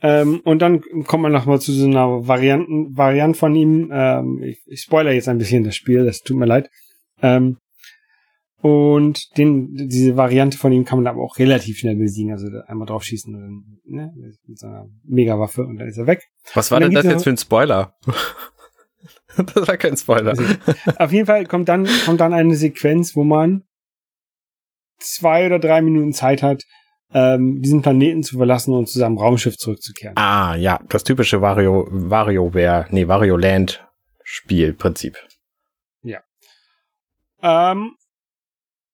ähm, und dann kommt man nochmal zu so einer Varianten, Variante von ihm. Ähm, ich, ich spoiler jetzt ein bisschen das Spiel, das tut mir leid. Ähm, und den, diese Variante von ihm kann man aber auch relativ schnell besiegen. Also einmal draufschießen und dann, ne, mit so einer Megawaffe und dann ist er weg.
Was war denn das jetzt für ein Spoiler? *laughs* das war kein Spoiler. Also,
auf jeden Fall kommt dann, kommt dann eine Sequenz, wo man zwei oder drei Minuten Zeit hat, ähm, diesen Planeten zu verlassen und zu seinem Raumschiff zurückzukehren.
Ah, ja, das typische Wario, WarioWare, nee, Wario Land Spielprinzip.
Ja. Ähm,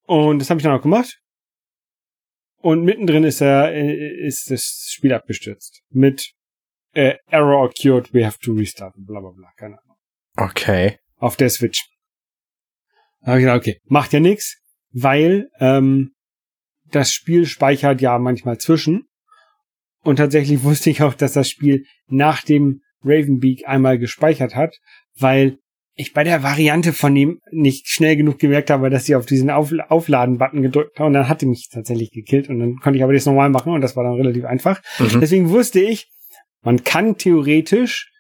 und das habe ich dann auch gemacht. Und mittendrin ist er, äh, ist das Spiel abgestürzt. Mit äh, Error occurred, we have to restart, bla bla bla, keine Ahnung.
Okay.
Auf der Switch. Da habe ich gedacht, okay, macht ja nix, weil ähm, das Spiel speichert ja manchmal zwischen. Und tatsächlich *laughs* wusste ich auch, dass das Spiel nach dem Ravenbeak einmal gespeichert hat, weil ich bei der Variante von ihm nicht schnell genug gemerkt habe, dass ich auf diesen auf Aufladen-Button gedrückt habe und dann hatte mich tatsächlich gekillt und dann konnte ich aber das normal machen und das war dann relativ einfach. Mhm. Deswegen wusste ich, man kann theoretisch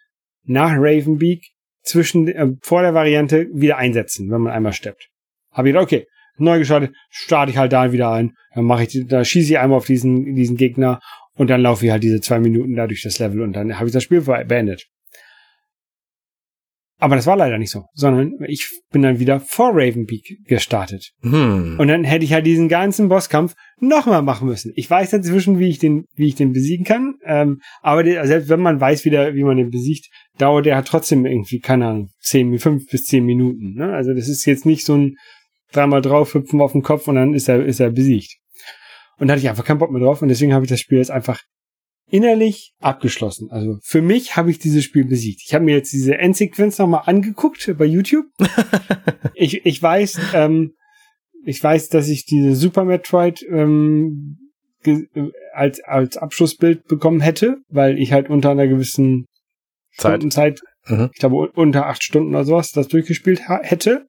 nach Ravenbeak zwischen äh, vor der Variante wieder einsetzen, wenn man einmal steppt. Habe ich gedacht, okay, neu gestartet, starte ich halt da wieder ein, dann mache ich, da schieße ich einmal auf diesen, diesen Gegner und dann laufe ich halt diese zwei Minuten da durch das Level und dann habe ich das Spiel beendet. Aber das war leider nicht so, sondern ich bin dann wieder vor Ravenbeak gestartet. Hm. Und dann hätte ich halt diesen ganzen Bosskampf nochmal machen müssen. Ich weiß inzwischen, wie ich den, wie ich den besiegen kann. Ähm, aber der, selbst wenn man weiß, wieder, wie man den besiegt, dauert der halt trotzdem irgendwie, keine Ahnung, zehn, fünf bis zehn Minuten. Ne? Also das ist jetzt nicht so ein, dreimal drauf, hüpfen auf den Kopf und dann ist er, ist er besiegt. Und da hatte ich einfach keinen Bock mehr drauf und deswegen habe ich das Spiel jetzt einfach innerlich abgeschlossen. Also für mich habe ich dieses Spiel besiegt. Ich habe mir jetzt diese Endsequenz nochmal angeguckt bei YouTube. *laughs* ich, ich weiß, ähm, ich weiß, dass ich diese Super Metroid ähm, als, als Abschlussbild bekommen hätte, weil ich halt unter einer gewissen Zeit, Stundenzeit, mhm. ich glaube unter acht Stunden oder sowas, das durchgespielt hätte.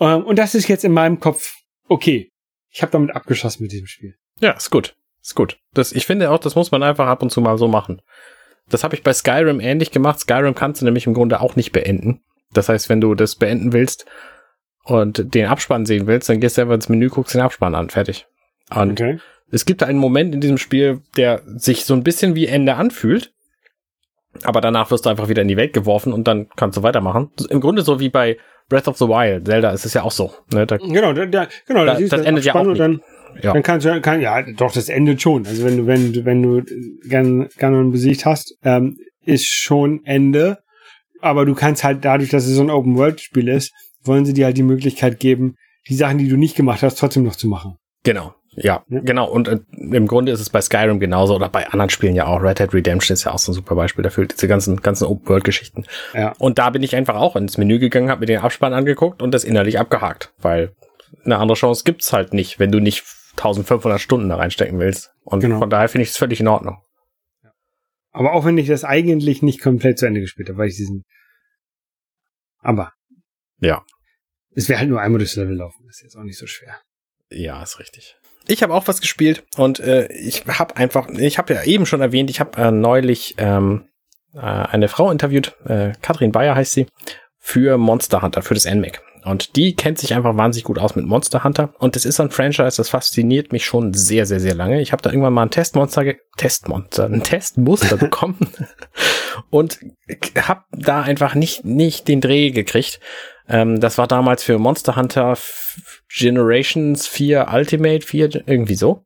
Ähm, und das ist jetzt in meinem Kopf okay. Ich habe damit abgeschossen mit diesem Spiel.
Ja, ist gut. Ist gut. Das, ich finde auch, das muss man einfach ab und zu mal so machen. Das habe ich bei Skyrim ähnlich gemacht. Skyrim kannst du nämlich im Grunde auch nicht beenden. Das heißt, wenn du das beenden willst und den Abspann sehen willst, dann gehst du einfach ins Menü, guckst den Abspann an, fertig. Und okay. es gibt einen Moment in diesem Spiel, der sich so ein bisschen wie Ende anfühlt. Aber danach wirst du einfach wieder in die Welt geworfen und dann kannst du weitermachen. Im Grunde so wie bei Breath of the Wild, Zelda ist es ja auch so. Ne? Da,
genau, da, da, genau, da, das, das endet ja auch nicht. Dann, ja. dann kannst du, kann, ja, doch, das endet schon. Also wenn du, wenn du, wenn du Gan Ganon besiegt hast, ähm, ist schon Ende. Aber du kannst halt dadurch, dass es so ein Open-World-Spiel ist, wollen sie dir halt die Möglichkeit geben, die Sachen, die du nicht gemacht hast, trotzdem noch zu machen.
Genau. Ja, ja, genau. Und äh, im Grunde ist es bei Skyrim genauso oder bei anderen Spielen ja auch. Red Dead Redemption ist ja auch so ein super Beispiel dafür, diese ganzen, ganzen Open-World-Geschichten. Ja. Und da bin ich einfach auch ins Menü gegangen, habe mir den Abspann angeguckt und das innerlich abgehakt, weil eine andere Chance gibt's halt nicht, wenn du nicht 1500 Stunden da reinstecken willst. Und genau. von daher finde ich es völlig in Ordnung.
Aber auch wenn ich das eigentlich nicht komplett zu Ende gespielt habe, weil ich diesen. Aber.
Ja.
Es wäre halt nur einmal durchs Level laufen. Das ist jetzt auch nicht so schwer.
Ja, ist richtig. Ich habe auch was gespielt und äh, ich habe einfach, ich habe ja eben schon erwähnt, ich habe äh, neulich ähm, äh, eine Frau interviewt, äh, Katrin Bayer heißt sie, für Monster Hunter, für das NMAC. Und die kennt sich einfach wahnsinnig gut aus mit Monster Hunter. Und das ist ein Franchise, das fasziniert mich schon sehr, sehr, sehr lange. Ich habe da irgendwann mal ein Testmonster, Testmonster, ein Testmuster *laughs* bekommen und habe da einfach nicht, nicht den Dreh gekriegt. Ähm, das war damals für Monster Hunter Generations 4 Ultimate 4, irgendwie so.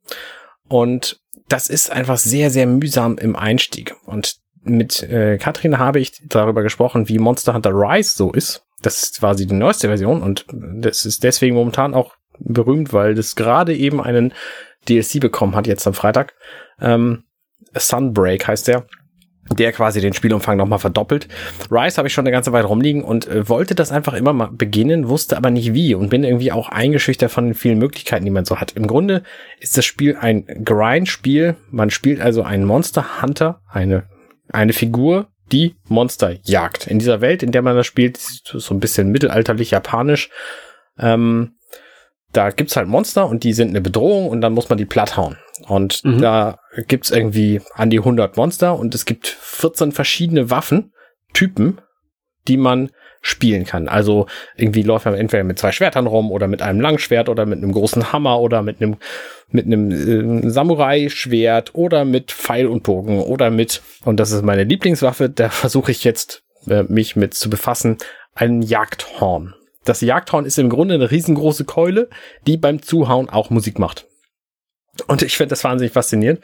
Und das ist einfach sehr, sehr mühsam im Einstieg. Und mit äh, Katrin habe ich darüber gesprochen, wie Monster Hunter Rise so ist. Das ist quasi die neueste Version und das ist deswegen momentan auch berühmt, weil das gerade eben einen DLC bekommen hat jetzt am Freitag. Ähm, Sunbreak heißt der der quasi den Spielumfang nochmal verdoppelt. Rise habe ich schon eine ganze Weile rumliegen und äh, wollte das einfach immer mal beginnen, wusste aber nicht wie und bin irgendwie auch eingeschüchtert von den vielen Möglichkeiten, die man so hat. Im Grunde ist das Spiel ein Grind-Spiel. Man spielt also einen Monster Hunter, eine eine Figur, die Monster jagt. In dieser Welt, in der man das spielt, so ein bisschen mittelalterlich japanisch. Ähm, da gibt's halt Monster und die sind eine Bedrohung und dann muss man die platt hauen. Und mhm. da gibt's irgendwie an die 100 Monster und es gibt 14 verschiedene Waffentypen, die man spielen kann. Also irgendwie läuft man entweder mit zwei Schwertern rum oder mit einem Langschwert oder mit einem großen Hammer oder mit einem mit einem äh, Samurai-Schwert oder mit Pfeil und Bogen oder mit und das ist meine Lieblingswaffe. Da *laughs* versuche ich jetzt äh, mich mit zu befassen. Ein Jagdhorn. Das Jagdhorn ist im Grunde eine riesengroße Keule, die beim Zuhauen auch Musik macht. Und ich finde das wahnsinnig faszinierend.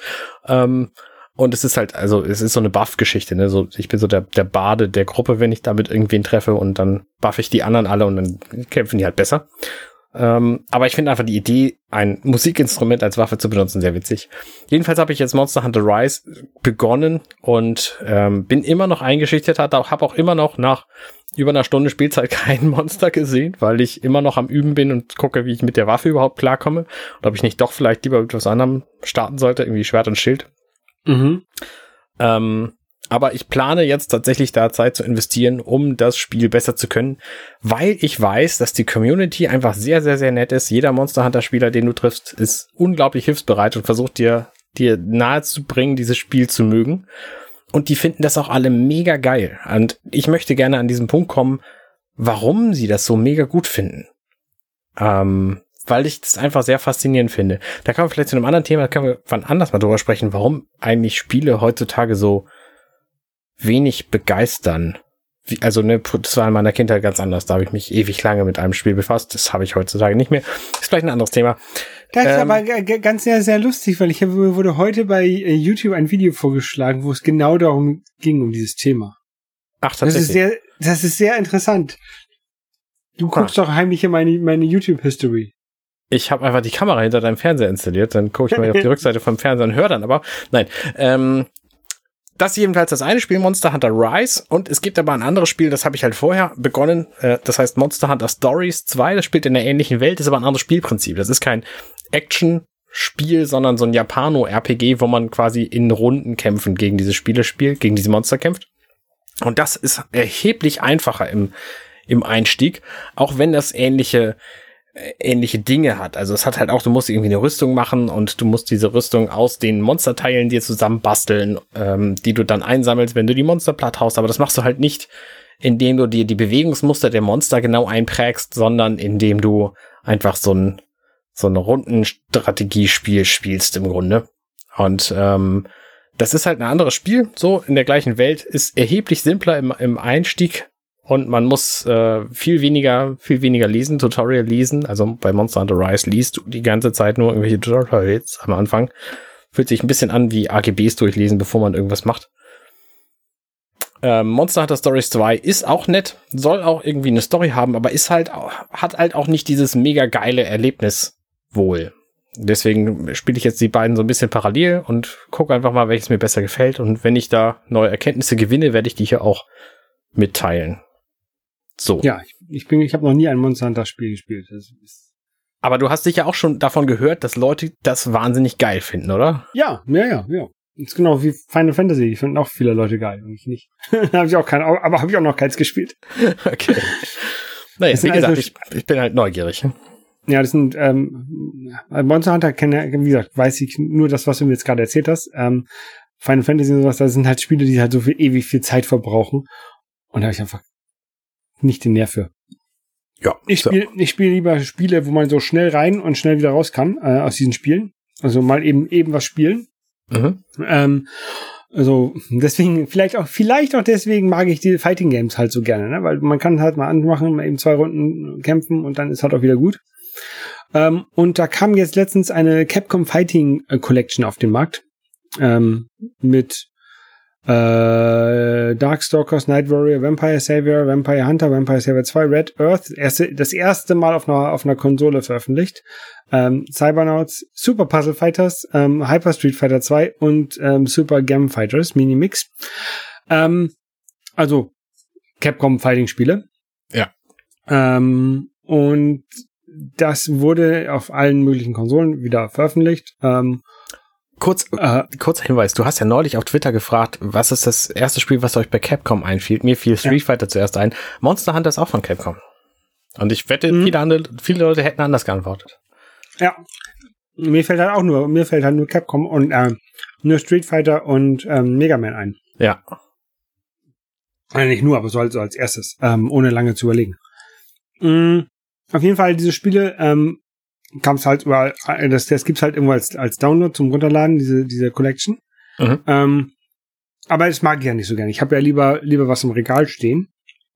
Ähm, und es ist halt, also es ist so eine Buff-Geschichte, ne? So, ich bin so der, der Bade der Gruppe, wenn ich damit irgendwen treffe und dann buff ich die anderen alle und dann kämpfen die halt besser. Ähm, aber ich finde einfach die Idee, ein Musikinstrument als Waffe zu benutzen, sehr witzig. Jedenfalls habe ich jetzt Monster Hunter Rise begonnen und ähm, bin immer noch eingeschüchtert, habe auch immer noch nach über einer Stunde Spielzeit *laughs* kein Monster gesehen, weil ich immer noch am Üben bin und gucke, wie ich mit der Waffe überhaupt klarkomme. Und ob ich nicht doch vielleicht lieber mit was anderem starten sollte, irgendwie Schwert und Schild. Mhm. Ähm, aber ich plane jetzt tatsächlich da Zeit zu investieren, um das Spiel besser zu können, weil ich weiß, dass die Community einfach sehr, sehr, sehr nett ist. Jeder Monster Hunter Spieler, den du triffst, ist unglaublich hilfsbereit und versucht dir, dir nahe zu bringen, dieses Spiel zu mögen. Und die finden das auch alle mega geil. Und ich möchte gerne an diesen Punkt kommen, warum sie das so mega gut finden. Ähm, weil ich das einfach sehr faszinierend finde. Da kann man vielleicht zu einem anderen Thema, da können wir wann anders mal drüber sprechen, warum eigentlich Spiele heutzutage so wenig begeistern. Wie, also, ne, das war in meiner Kindheit ganz anders. Da habe ich mich ewig lange mit einem Spiel befasst. Das habe ich heutzutage nicht mehr. Ist vielleicht ein anderes Thema.
Das ist ähm, aber ganz sehr, sehr lustig, weil ich habe, wurde heute bei äh, YouTube ein Video vorgeschlagen, wo es genau darum ging, um dieses Thema. Ach, tatsächlich. Das ist sehr, das ist sehr interessant. Du guckst ah. doch heimlich in meine, meine YouTube-History.
Ich habe einfach die Kamera hinter deinem Fernseher installiert, dann gucke ich mal auf die *laughs* Rückseite vom Fernseher und höre dann aber. Nein. Ähm, das ist jedenfalls das eine Spiel, Monster Hunter Rise. Und es gibt aber ein anderes Spiel, das habe ich halt vorher begonnen. Äh, das heißt Monster Hunter Stories 2. Das spielt in einer ähnlichen Welt, ist aber ein anderes Spielprinzip. Das ist kein Action-Spiel, sondern so ein Japano-RPG, wo man quasi in Runden kämpfen gegen diese Spiele spielt, gegen diese Monster kämpft. Und das ist erheblich einfacher im, im Einstieg, auch wenn das ähnliche ähnliche Dinge hat. Also es hat halt auch, du musst irgendwie eine Rüstung machen und du musst diese Rüstung aus den Monsterteilen dir zusammenbasteln, ähm, die du dann einsammelst, wenn du die Monster platt haust. Aber das machst du halt nicht, indem du dir die Bewegungsmuster der Monster genau einprägst, sondern indem du einfach so ein so eine Rundenstrategiespiel spielst im Grunde. Und ähm, das ist halt ein anderes Spiel, so in der gleichen Welt, ist erheblich simpler im, im Einstieg, und man muss äh, viel weniger, viel weniger lesen, Tutorial lesen. Also bei Monster Hunter Rise liest du die ganze Zeit nur irgendwelche Tutorials am Anfang. Fühlt sich ein bisschen an wie AGBs durchlesen, bevor man irgendwas macht. Ähm, Monster Hunter Stories 2 ist auch nett, soll auch irgendwie eine Story haben, aber ist halt, hat halt auch nicht dieses mega geile Erlebnis wohl. Deswegen spiele ich jetzt die beiden so ein bisschen parallel und gucke einfach mal, welches mir besser gefällt. Und wenn ich da neue Erkenntnisse gewinne, werde ich die hier auch mitteilen. So.
Ja, ich, ich bin, ich habe noch nie ein Monster Hunter Spiel gespielt.
Aber du hast dich ja auch schon davon gehört, dass Leute das wahnsinnig geil finden, oder?
Ja, ja, ja, ja. Das ist genau wie Final Fantasy. Die finden auch viele Leute geil und ich nicht. *laughs* da habe ich auch kein, aber habe ich auch noch keins gespielt. *laughs*
Okay. Naja, wie gesagt, also, ich, ich bin halt neugierig.
Ja, das sind ähm, Monster Hunter kenne, wie gesagt, weiß ich nur das, was du mir jetzt gerade erzählt hast. Ähm, Final Fantasy und sowas, das sind halt Spiele, die halt so viel ewig viel Zeit verbrauchen. Und da habe ich einfach nicht den Nerv für. Ja. Ich spiele ich spiel lieber Spiele, wo man so schnell rein und schnell wieder raus kann äh, aus diesen Spielen. Also mal eben eben was spielen. Mhm. Ähm, also deswegen, vielleicht auch, vielleicht auch deswegen mag ich die Fighting Games halt so gerne, ne? Weil man kann halt mal anmachen, mal eben zwei Runden kämpfen und dann ist halt auch wieder gut. Ähm, und da kam jetzt letztens eine Capcom Fighting äh, Collection auf den Markt. Ähm, mit äh, Darkstalkers, Night Warrior, Vampire Savior, Vampire Hunter, Vampire Savior 2, Red Earth, erste, das erste Mal auf einer, auf einer Konsole veröffentlicht. Ähm, Cybernauts, Super Puzzle Fighters, ähm, Hyper Street Fighter 2 und ähm, Super Gam Fighters, Mini Mix. Ähm, also Capcom Fighting Spiele.
Ja.
Ähm, und das wurde auf allen möglichen Konsolen wieder veröffentlicht. Ähm,
Kurz, äh, kurzer Hinweis, du hast ja neulich auf Twitter gefragt, was ist das erste Spiel, was euch bei Capcom einfiel? Mir fiel Street ja. Fighter zuerst ein. Monster Hunter ist auch von Capcom. Und ich wette, mhm. viele, andere, viele Leute hätten anders geantwortet.
Ja. Mir fällt halt auch nur, mir fällt halt nur Capcom und äh, nur Street Fighter und ähm, Mega Man ein.
Ja.
Also nicht nur, aber so halt so als erstes, ähm, ohne lange zu überlegen. Mhm. Auf jeden Fall, diese Spiele ähm, kam es halt überall, äh, das, das gibt's halt irgendwo als, als Download zum Runterladen, diese, diese Collection. Mhm. Ähm, aber das mag ich ja nicht so gerne. Ich habe ja lieber, lieber was im Regal stehen.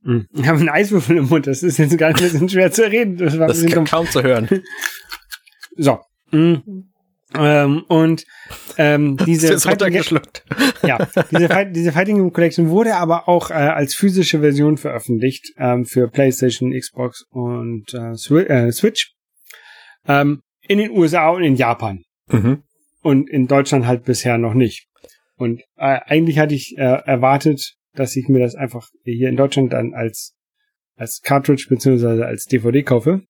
Mhm. Ich habe einen Eiswürfel im Mund, das ist jetzt gar nicht ein bisschen schwer zu reden.
Das, war das ist kaum zu hören. *laughs*
so. Mhm. Ähm, und ähm, *laughs* diese
Fighting *laughs*
ja, diese, Fight diese Fighting Collection wurde aber auch äh, als physische Version veröffentlicht ähm, für PlayStation, Xbox und äh, äh Switch. Ähm, in den USA und in Japan. Mhm. Und in Deutschland halt bisher noch nicht. Und äh, eigentlich hatte ich äh, erwartet, dass ich mir das einfach hier in Deutschland dann als als Cartridge beziehungsweise als DVD kaufe.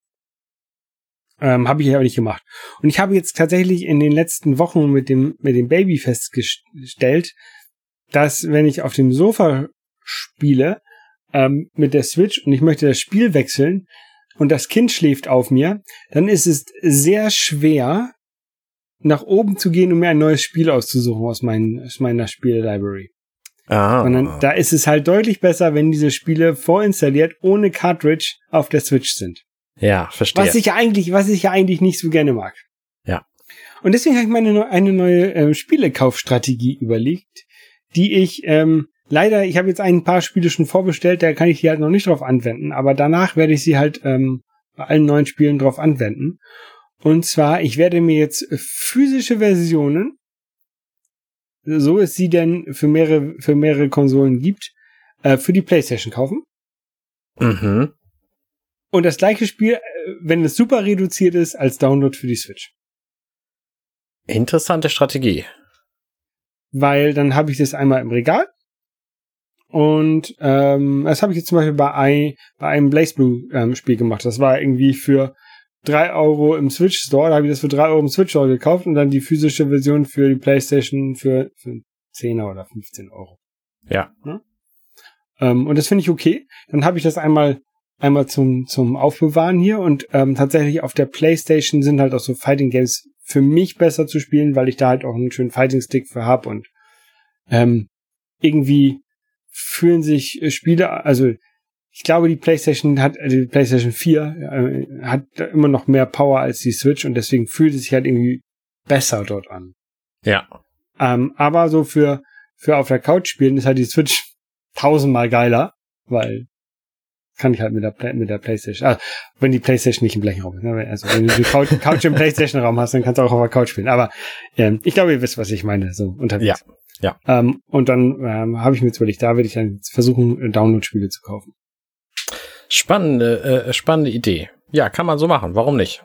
Ähm, habe ich aber nicht gemacht. Und ich habe jetzt tatsächlich in den letzten Wochen mit dem mit dem Baby festgestellt, dass wenn ich auf dem Sofa spiele ähm, mit der Switch und ich möchte das Spiel wechseln, und das Kind schläft auf mir, dann ist es sehr schwer, nach oben zu gehen, um mir ein neues Spiel auszusuchen aus, mein, aus meiner Spiele-Library. Ah. Sondern da ist es halt deutlich besser, wenn diese Spiele vorinstalliert ohne Cartridge auf der Switch sind.
Ja, verstehe.
Was ich ja eigentlich, was ich ja eigentlich nicht so gerne mag.
Ja.
Und deswegen habe ich meine eine neue äh, Spielekaufstrategie überlegt, die ich ähm, Leider, ich habe jetzt ein paar Spiele schon vorbestellt, da kann ich die halt noch nicht drauf anwenden, aber danach werde ich sie halt ähm, bei allen neuen Spielen drauf anwenden. Und zwar, ich werde mir jetzt physische Versionen, so es sie denn für mehrere, für mehrere Konsolen gibt, äh, für die PlayStation kaufen. Mhm. Und das gleiche Spiel, äh, wenn es super reduziert ist, als Download für die Switch.
Interessante Strategie.
Weil dann habe ich das einmal im Regal und ähm, das habe ich jetzt zum Beispiel bei, ein, bei einem Blaze Blue ähm, Spiel gemacht. Das war irgendwie für drei Euro im Switch Store. Da habe ich das für drei Euro im Switch Store gekauft und dann die physische Version für die PlayStation für, für 10 oder 15 Euro.
Ja. ja?
Ähm, und das finde ich okay. Dann habe ich das einmal einmal zum zum Aufbewahren hier und ähm, tatsächlich auf der PlayStation sind halt auch so Fighting Games für mich besser zu spielen, weil ich da halt auch einen schönen Fighting Stick für hab und ähm, irgendwie fühlen sich äh, Spiele, also ich glaube, die PlayStation hat, äh, die PlayStation 4 äh, hat immer noch mehr Power als die Switch und deswegen fühlt es sich halt irgendwie besser dort an.
Ja.
Ähm, aber so für, für auf der Couch spielen ist halt die Switch tausendmal geiler, weil kann ich halt mit der, mit der Playstation, also wenn die Playstation nicht im gleichen Raum ist. Ne? Also wenn du die Couch, Couch im *laughs* Playstation-Raum hast, dann kannst du auch auf der Couch spielen. Aber ähm, ich glaube, ihr wisst, was ich meine, so unterwegs.
Ja. Ja.
Ähm, und dann ähm, habe ich mir jetzt überlegt, da werde ich dann versuchen, Download-Spiele zu kaufen.
Spannende, äh, spannende Idee. Ja, kann man so machen. Warum nicht?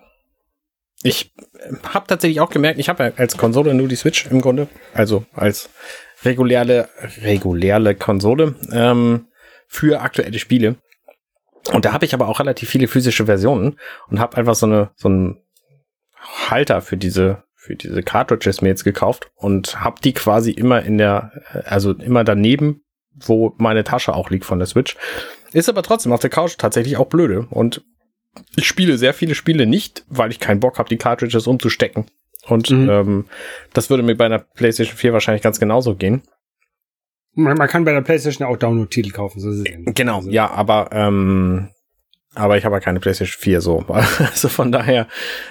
Ich äh, habe tatsächlich auch gemerkt, ich habe ja als Konsole nur die Switch im Grunde, also als reguläre, reguläre Konsole ähm, für aktuelle Spiele. Und da habe ich aber auch relativ viele physische Versionen und habe einfach so eine so einen Halter für diese für diese Cartridges mir jetzt gekauft und habe die quasi immer in der, also immer daneben, wo meine Tasche auch liegt von der Switch. Ist aber trotzdem auf der Couch tatsächlich auch blöde und ich spiele sehr viele Spiele nicht, weil ich keinen Bock habe, die Cartridges umzustecken. Und mhm. ähm, das würde mir bei einer PlayStation 4 wahrscheinlich ganz genauso gehen.
Man, man kann bei der PlayStation auch Download-Titel kaufen. So
genau, also. ja, aber ähm, aber ich habe ja keine PlayStation 4 so. *laughs* Also von daher,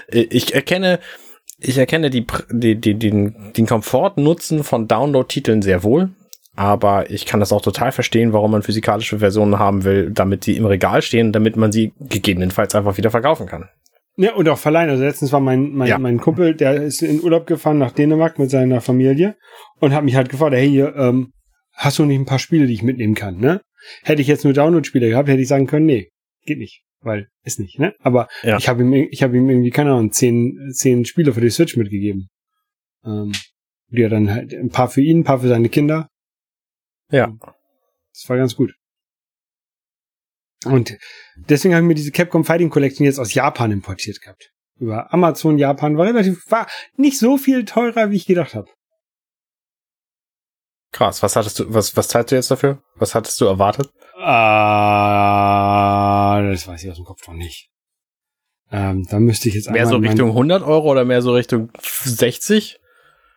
ich erkenne, ich erkenne die, die, die, den, den Komfortnutzen von Download-Titeln sehr wohl. Aber ich kann das auch total verstehen, warum man physikalische Versionen haben will, damit sie im Regal stehen, damit man sie gegebenenfalls einfach wieder verkaufen kann.
Ja, und auch verleihen. Also letztens war mein, mein, ja. mein Kumpel, der ist in Urlaub gefahren nach Dänemark mit seiner Familie und hat mich halt gefragt, hey, ähm, hast du nicht ein paar Spiele, die ich mitnehmen kann, ne? Hätte ich jetzt nur Download-Spiele gehabt, hätte ich sagen können, nee, geht nicht, weil ist nicht, ne? Aber ja. ich habe ihm, ich habe ihm irgendwie keine Ahnung zehn, zehn Spiele für die Switch mitgegeben. Ähm, die er dann halt ein paar für ihn, ein paar für seine Kinder.
Ja,
das war ganz gut. Und deswegen habe ich mir diese Capcom Fighting Collection jetzt aus Japan importiert gehabt. Über Amazon Japan war relativ, war nicht so viel teurer, wie ich gedacht habe.
Krass, was hattest du, was, was zahlst du jetzt dafür? Was hattest du erwartet?
Ah, das weiß ich aus dem Kopf noch nicht. Ähm, da müsste ich jetzt
Mehr so Richtung 100 Euro oder mehr so Richtung 60?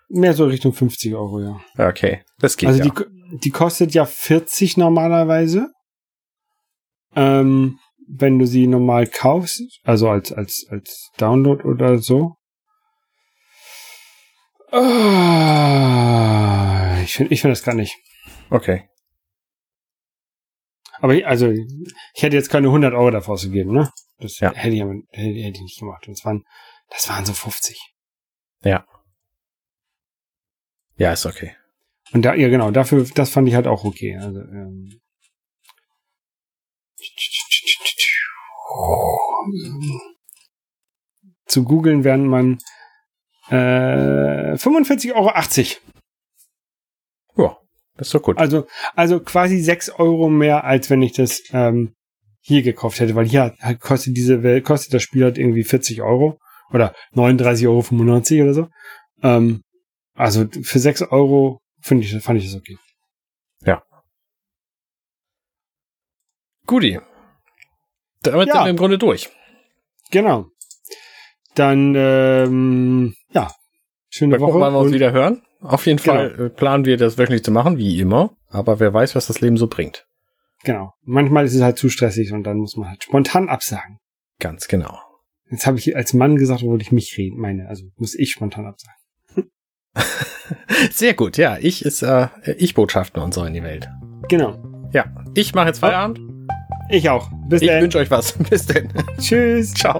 Mehr so Richtung 50 Euro, ja.
Okay, das geht
Also ja. die, die kostet ja 40 normalerweise. Ähm, wenn du sie normal kaufst, also als, als, als Download oder so. Ah, ich finde ich finde das gar nicht.
Okay.
Aber ich, also, ich hätte jetzt keine 100 Euro davor ausgegeben, ne? Das ja. hätte, ich, hätte ich nicht gemacht. Und das waren, das waren so 50.
Ja. Ja, ist okay.
Und da, ja genau, dafür, das fand ich halt auch okay. Also, ähm, zu googeln, während man äh, 45,80 Euro.
Das ist doch gut.
Also, also quasi 6 Euro mehr, als wenn ich das ähm, hier gekauft hätte, weil hier kostet diese Welt, kostet das Spiel halt irgendwie 40 Euro oder 39,95 Euro oder so. Ähm, also für 6 Euro finde ich, fand ich das okay.
Ja. Guti. Damit ja. sind wir im Grunde durch.
Genau. Dann, ähm, ja, schöne Mal Woche.
Gucken, wann wir uns wieder hören. Auf jeden Fall genau. Äh, planen wir das wöchentlich zu machen, wie immer. Aber wer weiß, was das Leben so bringt.
Genau. Manchmal ist es halt zu stressig und dann muss man halt spontan absagen.
Ganz genau.
Jetzt habe ich als Mann gesagt, obwohl ich mich reden meine. Also muss ich spontan absagen. *laughs*
Sehr gut, ja. Ich ist äh, Ich-Botschaften und so in die Welt.
Genau.
Ja, ich mache jetzt Feierabend.
Ich auch.
Bis ich wünsche euch was. *laughs* Bis denn.
Tschüss.
Ciao.